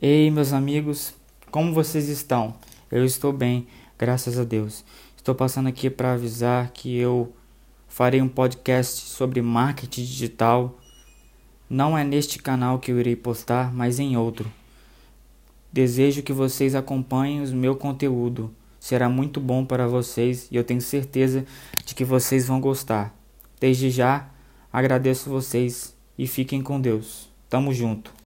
Ei, meus amigos, como vocês estão? Eu estou bem, graças a Deus. Estou passando aqui para avisar que eu farei um podcast sobre marketing digital. Não é neste canal que eu irei postar, mas em outro. Desejo que vocês acompanhem o meu conteúdo. Será muito bom para vocês e eu tenho certeza de que vocês vão gostar. Desde já, agradeço vocês e fiquem com Deus. Tamo junto.